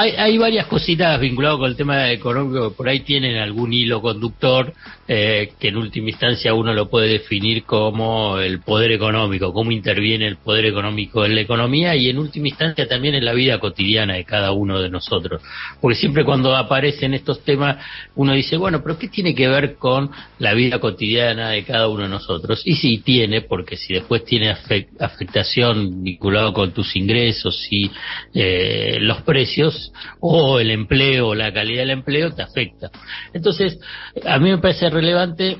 hay, hay varias cositas vinculadas con el tema económico que por ahí tienen algún hilo conductor eh, que en última instancia uno lo puede definir como el poder económico, cómo interviene el poder económico en la economía y en última instancia también en la vida cotidiana de cada uno de nosotros. Porque siempre cuando aparecen estos temas uno dice, bueno, pero ¿qué tiene que ver con la vida cotidiana de cada uno de nosotros? Y sí tiene, porque si después tiene afectación vinculado con tus ingresos y eh, los precios o el empleo la calidad del empleo, te afecta. Entonces, a mí me parece relevante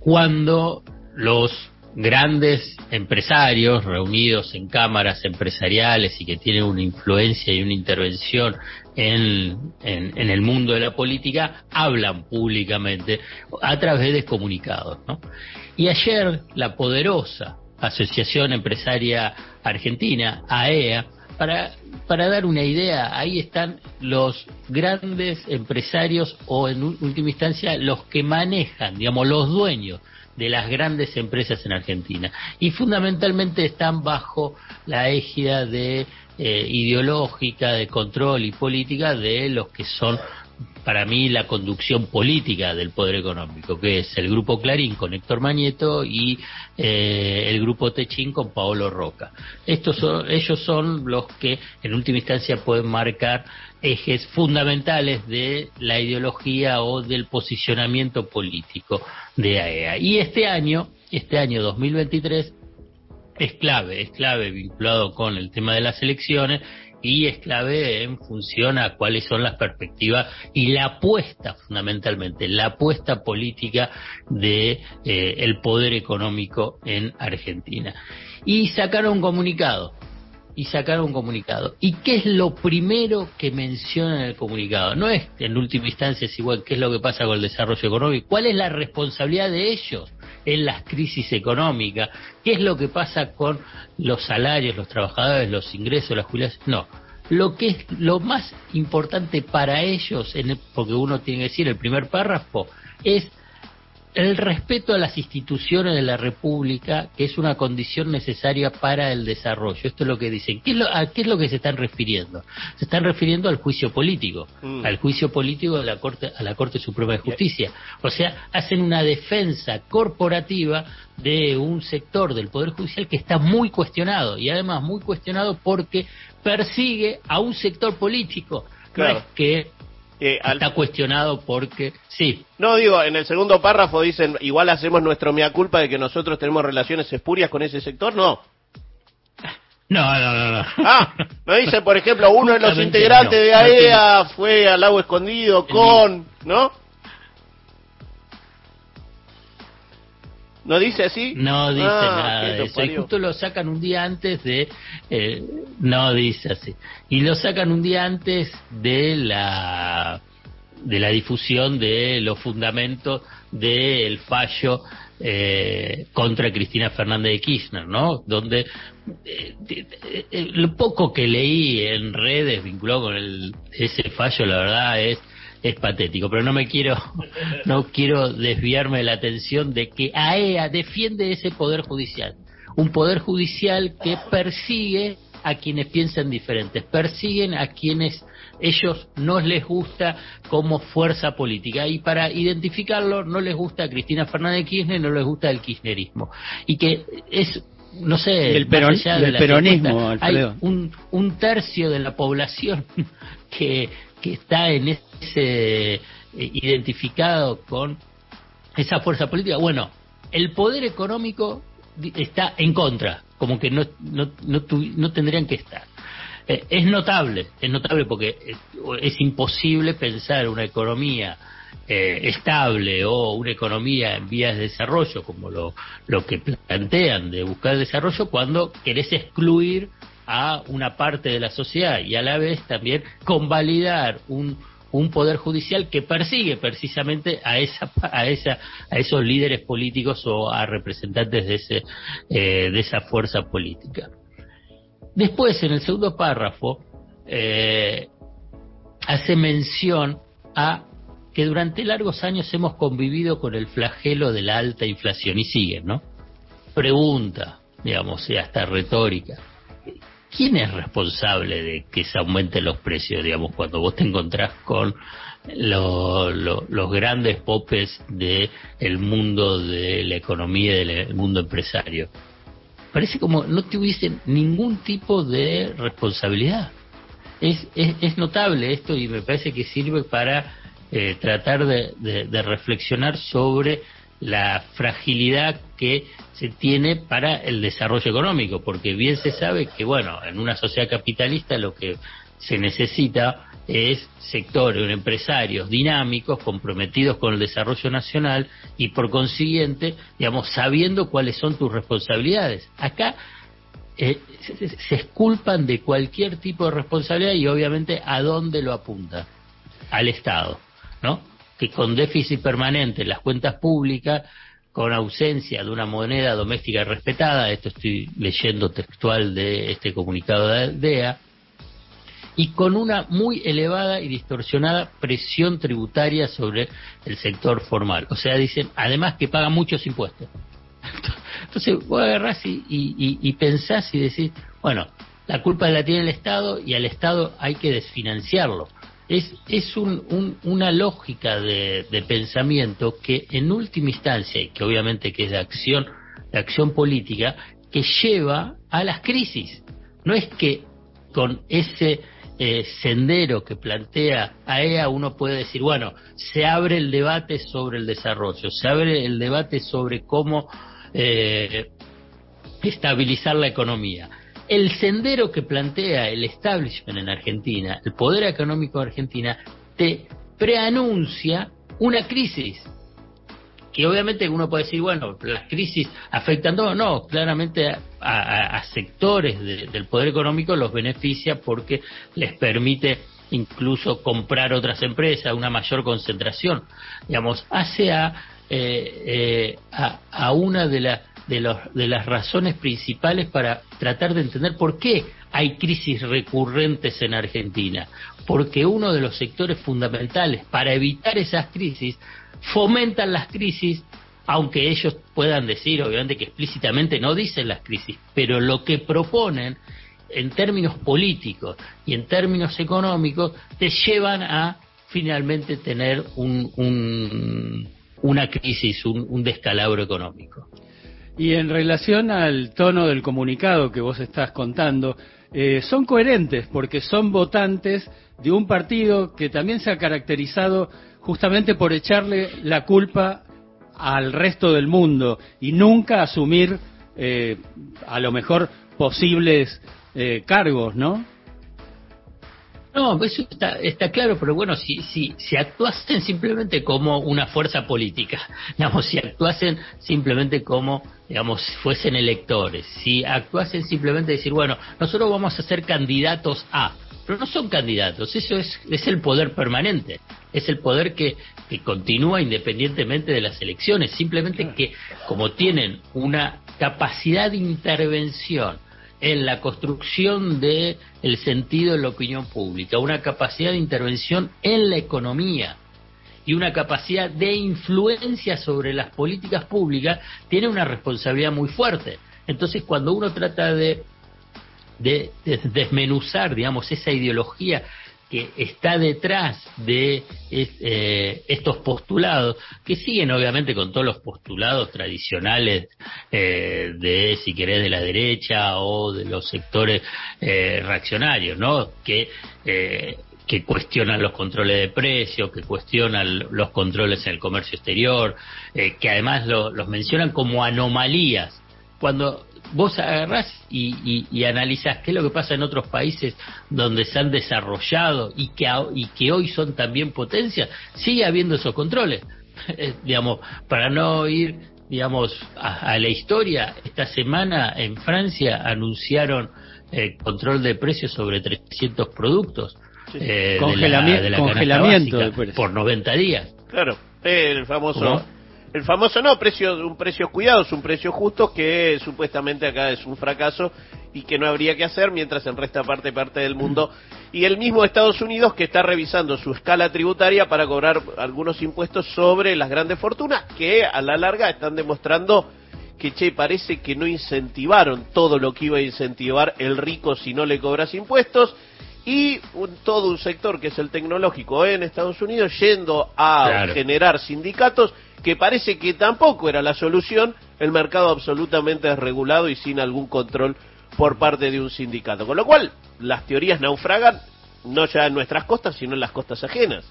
cuando los grandes empresarios reunidos en cámaras empresariales y que tienen una influencia y una intervención en, en, el mundo de la política hablan públicamente a través de comunicados. ¿no? Y ayer la poderosa Asociación Empresaria Argentina, AEA, e para, para dar una idea, ahí están los grandes empresarios o en última instancia los que manejan, digamos, los dueños de las grandes empresas en Argentina. Y fundamentalmente están bajo la égida de eh, ideológica, de control y política de los que son para mí la conducción política del poder económico, que es el grupo Clarín con Héctor Mañeto y eh, el grupo Techín con Paolo Roca. Estos son, ellos son los que en última instancia pueden marcar ejes fundamentales de la ideología o del posicionamiento político de AEA. E y este año, este año 2023, es clave, es clave vinculado con el tema de las elecciones y es clave en función a cuáles son las perspectivas y la apuesta fundamentalmente, la apuesta política de eh, el poder económico en Argentina. Y sacaron un comunicado y sacaron un comunicado. ¿Y qué es lo primero que menciona en el comunicado? No es, en última instancia, es igual qué es lo que pasa con el desarrollo económico, cuál es la responsabilidad de ellos en las crisis económicas, qué es lo que pasa con los salarios, los trabajadores, los ingresos, las jubilaciones. No, lo que es lo más importante para ellos, en porque uno tiene que decir el primer párrafo, es el respeto a las instituciones de la República, que es una condición necesaria para el desarrollo. Esto es lo que dicen. ¿Qué es lo, ¿A qué es lo que se están refiriendo? Se están refiriendo al juicio político, mm. al juicio político de la Corte, a la Corte Suprema de Justicia. O sea, hacen una defensa corporativa de un sector del Poder Judicial que está muy cuestionado, y además muy cuestionado porque persigue a un sector político. No es que eh, Está cuestionado porque, sí. No, digo, en el segundo párrafo dicen, igual hacemos nuestro mea culpa de que nosotros tenemos relaciones espurias con ese sector, no. No, no, no, no. Ah, no dice, por ejemplo, uno de los integrantes de AEA e fue al lago escondido con, ¿no? ¿No dice así? No dice ah, nada de eso. Y justo lo sacan un día antes de... Eh, no dice así. Y lo sacan un día antes de la de la difusión de los fundamentos del fallo eh, contra Cristina Fernández de Kirchner, ¿no? Donde eh, lo poco que leí en redes vinculado con el, ese fallo, la verdad es es patético, pero no me quiero, no quiero desviarme de la atención de que AEA e defiende ese poder judicial, un poder judicial que persigue a quienes piensan diferentes, persiguen a quienes ellos no les gusta como fuerza política. Y para identificarlo no les gusta a Cristina Fernández de Kirchner, no les gusta el kirchnerismo. Y que es no sé, el peronismo, hay un, un tercio de la población que que está en ese eh, identificado con esa fuerza política, bueno, el poder económico está en contra, como que no, no, no, tendrían que estar. Eh, es notable, es notable porque eh, es, imposible pensar una economía estable o una economía en vías de desarrollo, como lo, lo que plantean de buscar desarrollo, cuando querés excluir a una parte de la sociedad y a la vez también convalidar un, un poder judicial que persigue precisamente a esa a esa a esos líderes políticos o a representantes de ese eh, de esa fuerza política. Después en el segundo párrafo eh, hace mención a que durante largos años hemos convivido con el flagelo de la alta inflación. Y sigue no pregunta digamos hasta retórica ¿quién es responsable de que se aumenten los precios, digamos, cuando vos te encontrás con los grandes popes del el mundo de la economía y del mundo empresario? Parece como no tuviesen ningún tipo de responsabilidad. Es, es, notable esto y me parece que sirve para eh, tratar de reflexionar sobre la fragilidad que se tiene para el desarrollo económico, porque bien se sabe que, bueno, en una sociedad capitalista lo que se necesita es sectores, empresarios dinámicos, comprometidos con el desarrollo nacional y por consiguiente, digamos, sabiendo cuáles son tus responsabilidades. Acá eh, se, se, esculpan de cualquier tipo de responsabilidad y obviamente a dónde lo apunta, al Estado, ¿no? Que con déficit permanente en las cuentas públicas, con ausencia de una moneda doméstica respetada, esto estoy leyendo textual de este comunicado de DEA, y con una muy elevada y distorsionada presión tributaria sobre el sector formal. O sea, dicen, además que paga muchos impuestos. Entonces vos agarrás y, y, y, pensás y decís, bueno, la culpa la tiene el Estado y al Estado hay que desfinanciarlo es, es un, una lógica de, pensamiento que en última instancia, y que obviamente que es de acción, de acción política, que lleva a las crisis. No es que con ese eh, sendero que plantea AEA uno puede decir, bueno, se abre el debate sobre el desarrollo, se abre el debate sobre cómo eh, estabilizar la economía el sendero que plantea el establishment en Argentina, el poder económico de Argentina, te preanuncia una crisis. Que obviamente uno puede decir, bueno, las crisis afectan todo. No, claramente a, sectores del poder económico los beneficia porque les permite incluso comprar otras empresas, una mayor concentración. Digamos, hace a, eh, eh, a, a una de las de, los, de las razones principales para tratar de entender por qué hay crisis recurrentes en Argentina. Porque uno de los sectores fundamentales para evitar esas crisis fomentan las crisis, aunque ellos puedan decir, obviamente, que explícitamente no dicen las crisis, pero lo que proponen en términos políticos y en términos económicos te llevan a finalmente tener un, un, una crisis, un, un descalabro económico. Y en relación al tono del comunicado que vos estás contando, eh, son coherentes porque son votantes de un partido que también se ha caracterizado justamente por echarle la culpa al resto del mundo y nunca asumir eh, a lo mejor posibles eh, cargos, ¿no? No, eso está, está claro, pero bueno, si, si, si actuasen simplemente como una fuerza política, digamos, si actuasen simplemente como, digamos, fuesen electores, si actuasen simplemente decir, bueno, nosotros vamos a ser candidatos a, pero no son candidatos, eso es, es el poder permanente, es el poder que, que continúa independientemente de las elecciones, simplemente que como tienen una capacidad de intervención en la construcción del el sentido de la opinión pública, una capacidad de intervención en la economía y una capacidad de influencia sobre las políticas públicas, tiene una responsabilidad muy fuerte. Entonces, cuando uno trata de, de desmenuzar, digamos, esa ideología que está detrás de eh, estos postulados, que siguen obviamente con todos los postulados tradicionales eh, de, si querés, de la derecha o de los sectores eh, reaccionarios, ¿no? Que que cuestionan los controles de precios, que cuestionan los controles en el comercio exterior, que además los mencionan como anomalías, cuando vos agarrás y, y, analizás qué es lo que pasa en otros países donde se han desarrollado y que, y que hoy son también potencias, sigue habiendo esos controles. Eh, digamos, para no ir digamos a, la historia, esta semana en Francia anunciaron eh, control de precios sobre 300 productos. Eh, congelamiento por 90 días. Claro, el famoso el famoso no, precio, un precio cuidado, es un precio justo que supuestamente acá es un fracaso y que no habría que hacer mientras en resta parte parte del mundo. Y el mismo Estados Unidos que está revisando su escala tributaria para cobrar algunos impuestos sobre las grandes fortunas que a la larga están demostrando que, che, parece que no incentivaron todo lo que iba a incentivar el rico si no le cobras impuestos, y todo un sector que es el tecnológico en Estados Unidos yendo a generar sindicatos que parece que tampoco era la solución, el mercado absolutamente desregulado y sin algún control por parte de un sindicato. Con lo cual, las teorías naufragan no ya en nuestras costas, sino en las costas ajenas.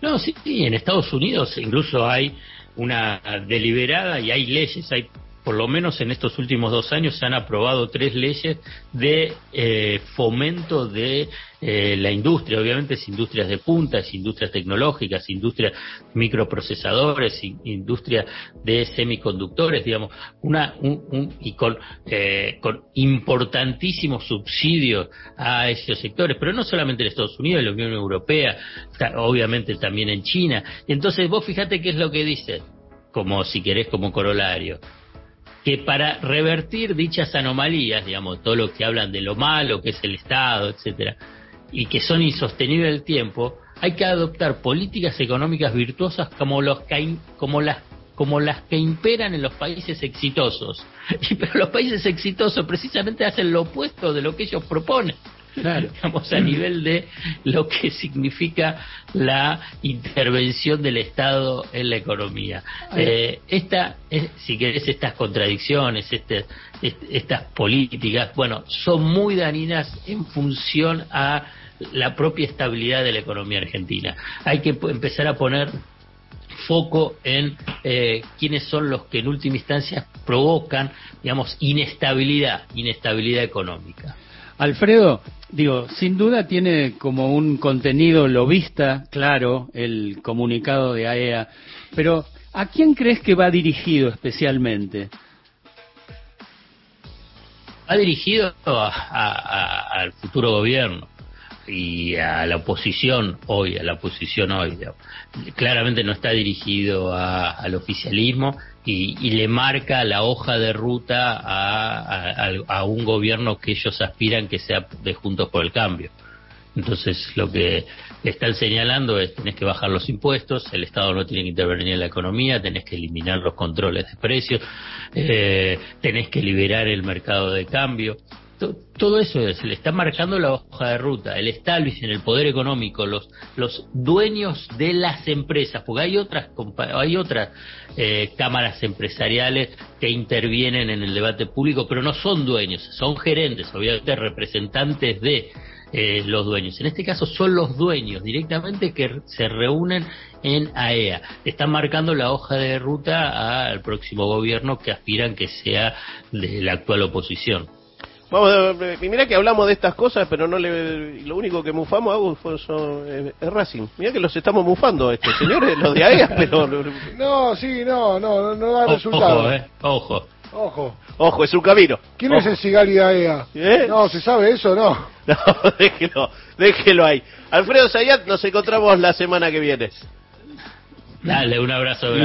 No, sí, en Estados Unidos incluso hay una deliberada y hay leyes, hay por lo menos en estos últimos dos años se han aprobado tres leyes de eh, fomento de eh, la industria, obviamente es industrias de punta, es industrias tecnológicas, industrias microprocesadores, industria de semiconductores, digamos, una un, y con, eh, con importantísimos subsidios a esos sectores, pero no solamente en Estados Unidos, en la Unión Europea, obviamente también en China. Entonces vos fíjate qué es lo que dice, como si querés como corolario que para revertir dichas anomalías, digamos, todo lo que hablan de lo malo que es el Estado, etcétera, y que son insostenibles el tiempo, hay que adoptar políticas económicas virtuosas como los como las como las que imperan en los países exitosos. Y, pero los países exitosos precisamente hacen lo opuesto de lo que ellos proponen. Claro. digamos, a nivel de lo que significa la intervención del Estado en la economía. Eh, esta, si querés, estas contradicciones, este, estas políticas, bueno, son muy dañinas en función a la propia estabilidad de la economía argentina. Hay que empezar a poner foco en eh, quiénes son los que en última instancia provocan, digamos, inestabilidad, inestabilidad económica. Alfredo, digo, sin duda tiene como un contenido lobista, claro, el comunicado de AEA, e pero ¿a quién crees que va dirigido especialmente? Va dirigido al futuro gobierno y a la oposición hoy, a la oposición hoy. Claramente no está dirigido al oficialismo y, le marca la hoja de ruta a, a, un gobierno que ellos aspiran que sea de Juntos por el Cambio. Entonces, lo que están señalando es tenés que bajar los impuestos, el Estado no tiene que intervenir en la economía, tenés que eliminar los controles de precios, eh, tenés que liberar el mercado de cambio todo eso se le está marcando la hoja de ruta, el establishment, el poder económico, los, los dueños de las empresas, porque hay otras, hay otras eh, cámaras empresariales que intervienen en el debate público, pero no son dueños, son gerentes, obviamente representantes de eh, los dueños. En este caso son los dueños directamente que se reúnen en AEA. Están marcando la hoja de ruta al próximo gobierno que aspiran que sea de la actual oposición. Vamos, mira que hablamos de estas cosas, pero no le, lo único que mufamos es, Racing. Mira que los estamos mufando estos señores, los de AEA, pero... No, sí, no, no, no da resultado. Ojo, eh, ojo. Ojo. Ojo, es un camino. ¿Quién es el Sigali de AEA? ¿Eh? No, ¿se sabe eso no? No, déjelo, déjelo ahí. Alfredo Sayat, nos encontramos la semana que viene. Dale, un abrazo grande.